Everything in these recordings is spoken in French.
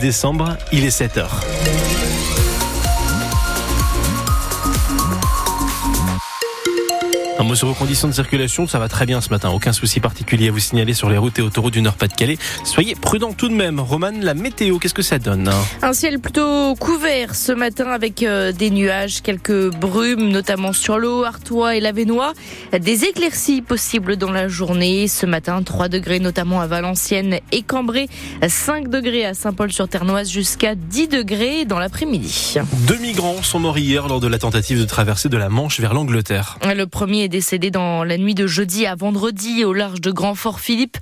décembre, il est 7h. Un mot sur vos conditions de circulation, ça va très bien ce matin. Aucun souci particulier à vous signaler sur les routes et autoroutes du Nord-Pas-de-Calais. Soyez prudents tout de même. Roman, la météo, qu'est-ce que ça donne Un ciel plutôt couvert ce matin avec euh, des nuages, quelques brumes, notamment sur l'eau, Artois et Lavenois. Des éclaircies possibles dans la journée. Ce matin, 3 degrés notamment à Valenciennes et Cambrai, 5 degrés à Saint-Paul-sur-Ternoise jusqu'à 10 degrés dans l'après-midi. Deux migrants sont morts hier lors de la tentative de traverser de la Manche vers l'Angleterre. Le premier décédé dans la nuit de jeudi à vendredi au large de Grand-Fort-Philippe.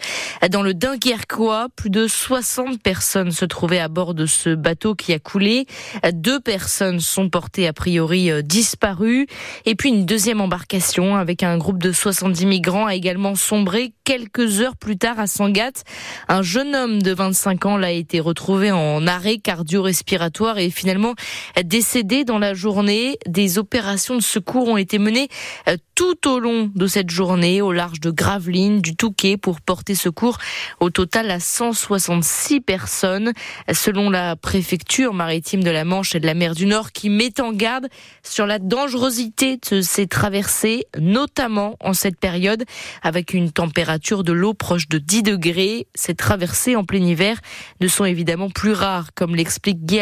Dans le Dunkerquois, plus de 60 personnes se trouvaient à bord de ce bateau qui a coulé. Deux personnes sont portées a priori euh, disparues. Et puis une deuxième embarcation avec un groupe de 70 migrants a également sombré quelques heures plus tard à Sangatte. Un jeune homme de 25 ans l'a été retrouvé en arrêt cardio-respiratoire et finalement décédé dans la journée. Des opérations de secours ont été menées euh, tout au long de cette journée au large de Gravelines, du Touquet, pour porter secours au total à 166 personnes, selon la préfecture maritime de la Manche et de la mer du Nord, qui met en garde sur la dangerosité de ces traversées, notamment en cette période, avec une température de l'eau proche de 10 degrés. Ces traversées en plein hiver ne sont évidemment plus rares, comme l'explique Guy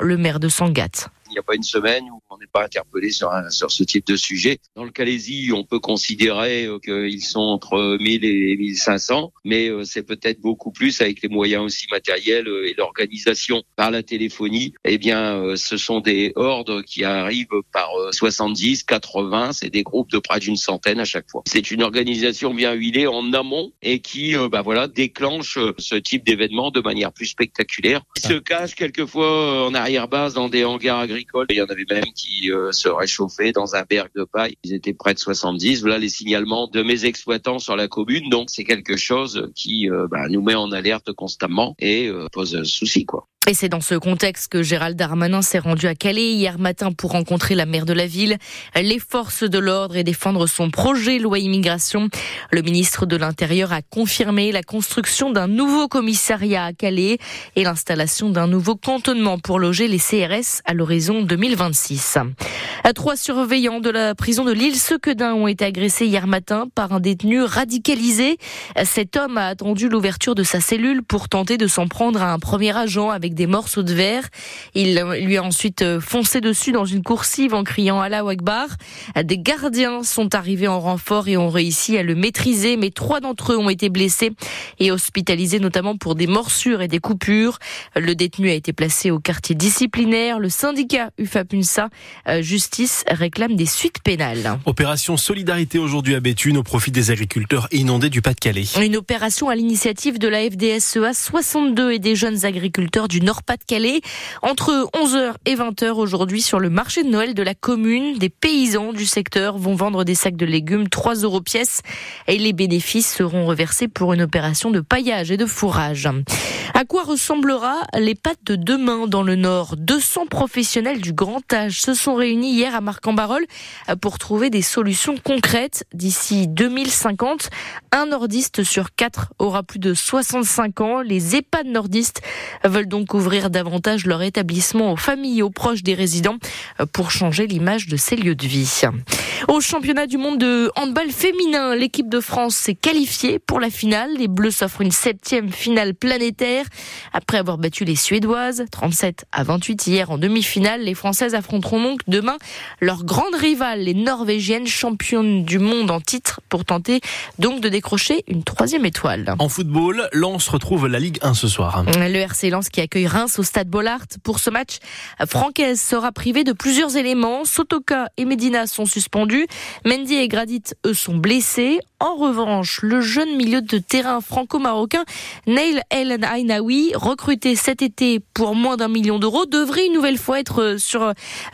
le maire de Sangatte n'y a pas une semaine où on n'est pas interpellé sur, un, sur ce type de sujet. Dans le Calaisie, on peut considérer euh, qu'ils sont entre 1000 et 1500, mais euh, c'est peut-être beaucoup plus avec les moyens aussi matériels euh, et l'organisation par la téléphonie. Eh bien, ce sont des hordes qui arrivent par 70, 80, c'est des groupes de près d'une centaine à chaque fois. C'est une organisation bien huilée en amont et qui, bah voilà, déclenche ce type d'événement de manière plus spectaculaire. Ils se cachent quelquefois en arrière-base dans des hangars agricoles il y en avait même qui euh, se réchauffaient dans un berg de paille. Ils étaient près de 70. Voilà les signalements de mes exploitants sur la commune. Donc c'est quelque chose qui euh, bah, nous met en alerte constamment et euh, pose souci quoi. Et c'est dans ce contexte que Gérald Darmanin s'est rendu à Calais hier matin pour rencontrer la maire de la ville, les forces de l'ordre et défendre son projet loi immigration. Le ministre de l'Intérieur a confirmé la construction d'un nouveau commissariat à Calais et l'installation d'un nouveau cantonnement pour loger les CRS à l'horizon 2026. Trois surveillants de la prison de l'île Sequedin ont été agressés hier matin par un détenu radicalisé. Cet homme a attendu l'ouverture de sa cellule pour tenter de s'en prendre à un premier agent avec des morceaux de verre. Il lui a ensuite euh, foncé dessus dans une coursive en criant Allah Akbar. Des gardiens sont arrivés en renfort et ont réussi à le maîtriser, mais trois d'entre eux ont été blessés et hospitalisés notamment pour des morsures et des coupures. Le détenu a été placé au quartier disciplinaire. Le syndicat UFAPUNSA euh, Justice réclame des suites pénales. Opération Solidarité aujourd'hui à Béthune au profit des agriculteurs inondés du Pas-de-Calais. Une opération à l'initiative de la FDSEA 62 et des jeunes agriculteurs du Nord-Pas-de-Calais. Entre 11h et 20h aujourd'hui sur le marché de Noël de la commune, des paysans du secteur vont vendre des sacs de légumes 3 euros pièce et les bénéfices seront reversés pour une opération de paillage et de fourrage. À quoi ressemblera les pâtes de demain dans le Nord? 200 professionnels du grand âge se sont réunis hier à Marc-en-Barœul pour trouver des solutions concrètes d'ici 2050. Un nordiste sur quatre aura plus de 65 ans. Les EHPAD nordistes veulent donc ouvrir davantage leur établissement aux familles et aux proches des résidents pour changer l'image de ces lieux de vie. Au championnat du monde de handball féminin, l'équipe de France s'est qualifiée pour la finale. Les Bleus s'offrent une septième finale planétaire. Après avoir battu les Suédoises, 37 à 28 hier en demi-finale, les Françaises affronteront donc demain leur grande rivale, les Norvégiennes, championnes du monde en titre, pour tenter donc de décrocher une troisième étoile. En football, Lens retrouve la Ligue 1 ce soir. Le RC Lens qui accueille Reims au stade Bollard. Pour ce match, Francaise sera privé de plusieurs éléments. Sotoka et Medina sont suspendus. Mendy et Gradit, eux, sont blessés. En revanche, le jeune milieu de terrain franco-marocain Neil El Ainaoui, recruté cet été pour moins d'un million d'euros, devrait une nouvelle fois être sur euh,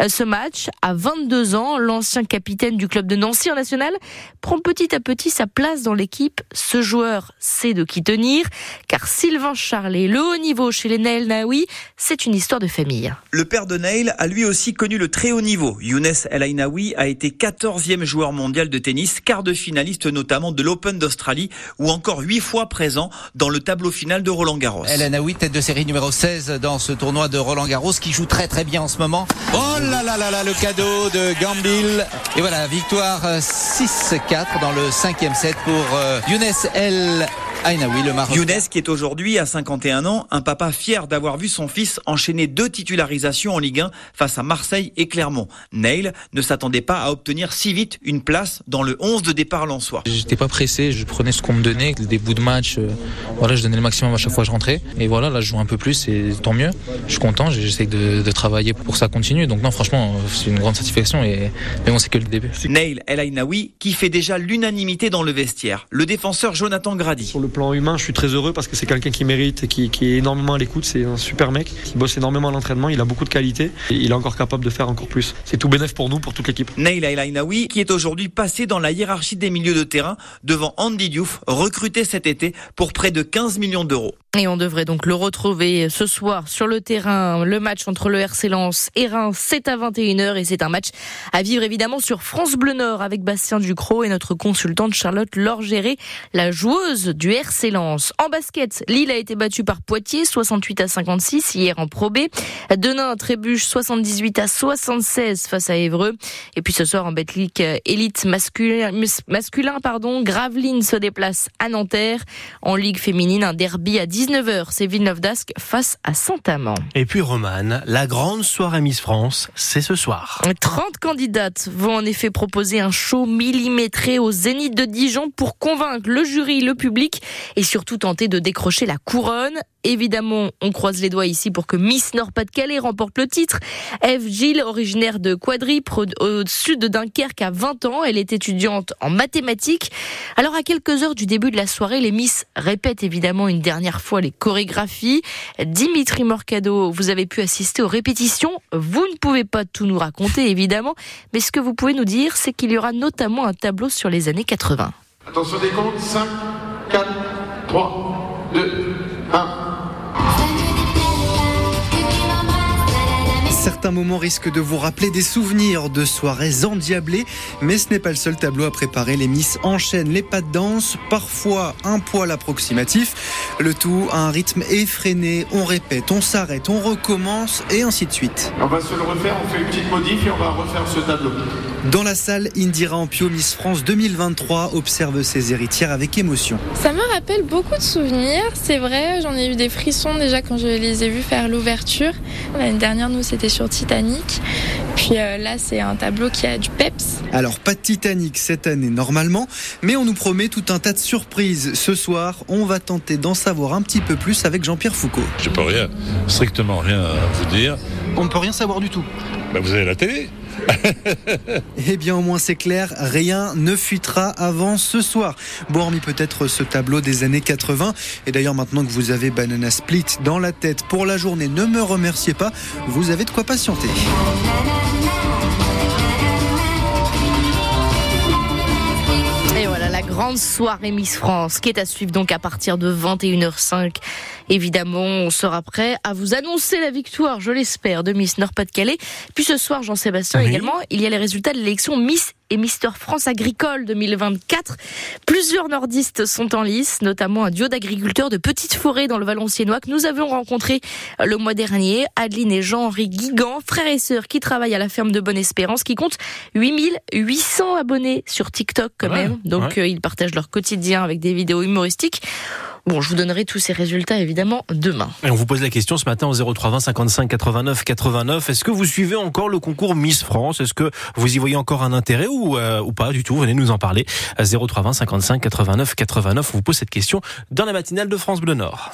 ce match. À 22 ans, l'ancien capitaine du club de Nancy en national prend petit à petit sa place dans l'équipe. Ce joueur sait de qui tenir, car Sylvain Charlet, le haut niveau chez les Neil Naoui, c'est une histoire de famille. Le père de Neil a lui aussi connu le très haut niveau. Younes El Ainaoui a été 14 14e joueur mondial de tennis, quart de finaliste notamment de l'Open d'Australie ou encore huit fois présent dans le tableau final de Roland Garros. Hélène Aoui, tête de série numéro 16 dans ce tournoi de Roland Garros qui joue très très bien en ce moment. Oh là là là là, le cadeau de Gambil. Et voilà, victoire 6-4 dans le cinquième set pour euh, Younes El Ainaoui, le Maroc. Younes qui est aujourd'hui à 51 ans, un papa fier d'avoir vu son fils enchaîner deux titularisations en Ligue 1 face à Marseille et Clermont. Neil ne s'attendait pas à obtenir si vite une place dans le 11 de départ lensois. J'étais pas pressé, je prenais ce qu'on me donnait, des bouts de match, euh, voilà, je donnais le maximum à chaque fois que je rentrais. Et voilà, là je joue un peu plus et tant mieux. Je suis content, j'essaie de, de, travailler pour que ça continue. Donc non, franchement, c'est une grande satisfaction et mais bon, c'est que le début. Neil El Ainaoui qui fait déjà l'unanimité dans le vestiaire. Le défenseur Jonathan Grady. Sur le plan humain, je suis très heureux parce que c'est quelqu'un qui mérite qui, qui est énormément à l'écoute. C'est un super mec qui bosse énormément à l'entraînement. Il a beaucoup de qualité et il est encore capable de faire encore plus. C'est tout bénéf pour nous, pour toute l'équipe. Neil El qui est aujourd'hui passé dans la hiérarchie des milieux de terrain devant Andy Diouf, recruté cet été pour près de 15 millions d'euros. Et on devrait donc le retrouver ce soir sur le terrain. Le match entre le RC Lens et Reims, c'est à 21h et c'est un match à vivre évidemment sur France Bleu Nord avec Bastien Ducrot et notre consultante Charlotte Lorgéré, la joueuse du RC Lens. En basket, Lille a été battue par Poitiers 68 à 56 hier en Pro B. Denain trébuche 78 à 76 face à Évreux. Et puis ce soir en Betclic élite masculin, masculin pardon, Gravelines se déplace à Nanterre. En Ligue féminine, un derby à 19h, c'est Villeneuve d'Ascq face à Saint-Amand. Et puis Romane, la grande soirée Miss France, c'est ce soir. 30 candidates vont en effet proposer un show millimétré au Zénith de Dijon pour convaincre le jury, le public et surtout tenter de décrocher la couronne. Évidemment, on croise les doigts ici pour que Miss Nord-Pas-de-Calais remporte le titre. Eve Gilles, originaire de Quadripre, au sud de Dunkerque, à 20 ans. Elle est étudiante en mathématiques. Alors, à quelques heures du début de la soirée, les Miss répètent évidemment une dernière fois les chorégraphies. Dimitri Morcado, vous avez pu assister aux répétitions. Vous ne pouvez pas tout nous raconter, évidemment. Mais ce que vous pouvez nous dire, c'est qu'il y aura notamment un tableau sur les années 80. Attention des comptes. 5, 4, 3, 2, 1. Certains moments risquent de vous rappeler des souvenirs de soirées endiablées, mais ce n'est pas le seul tableau à préparer. Les Miss enchaînent les pas de danse, parfois un poil approximatif, le tout à un rythme effréné. On répète, on s'arrête, on recommence et ainsi de suite. On va se le refaire, on fait une petite modif et on va refaire ce tableau. Dans la salle, Indira Ampio, Miss France 2023, observe ses héritières avec émotion. Ça me rappelle beaucoup de souvenirs, c'est vrai, j'en ai eu des frissons déjà quand je les ai vus faire l'ouverture. L'année dernière, nous, c'était sur Titanic. Puis euh, là, c'est un tableau qui a du peps. Alors, pas de Titanic cette année normalement, mais on nous promet tout un tas de surprises. Ce soir, on va tenter d'en savoir un petit peu plus avec Jean-Pierre Foucault. Je peux rien, strictement rien à vous dire. On ne peut rien savoir du tout. Ben, vous avez la télé eh bien, au moins c'est clair, rien ne fuitera avant ce soir. Bon, hormis peut-être ce tableau des années 80. Et d'ailleurs, maintenant que vous avez Banana Split dans la tête pour la journée, ne me remerciez pas, vous avez de quoi patienter. Et voilà la grande soirée Miss France qui est à suivre donc à partir de 21h05. Évidemment, on sera prêt à vous annoncer la victoire, je l'espère, de Miss Nord-Pas-de-Calais. Puis ce soir, Jean-Sébastien Oui. également, il y a les résultats de l'élection Miss et Mister France Agricole 2024. Plusieurs nordistes sont en lice, notamment un duo d'agriculteurs de petites forêts dans le Valenciennois que nous avions rencontré le mois dernier. Adeline et Jean-Henri Guigan, frères et sœurs qui travaillent à la ferme de Bonne-Espérance, qui compte 8800 abonnés sur TikTok quand Ouais, même. Donc ouais. euh, ils partagent leur quotidien avec des vidéos humoristiques. Bon, je vous donnerai tous ces résultats évidemment demain. Et on vous pose la question ce matin au 0320 55 89 89. Est-ce que vous suivez encore le concours Miss France? Est-ce que vous y voyez encore un intérêt ou, euh, ou pas du tout? Venez nous en parler. 0320 55 89 89. On vous pose cette question dans la matinale de France Bleu Nord.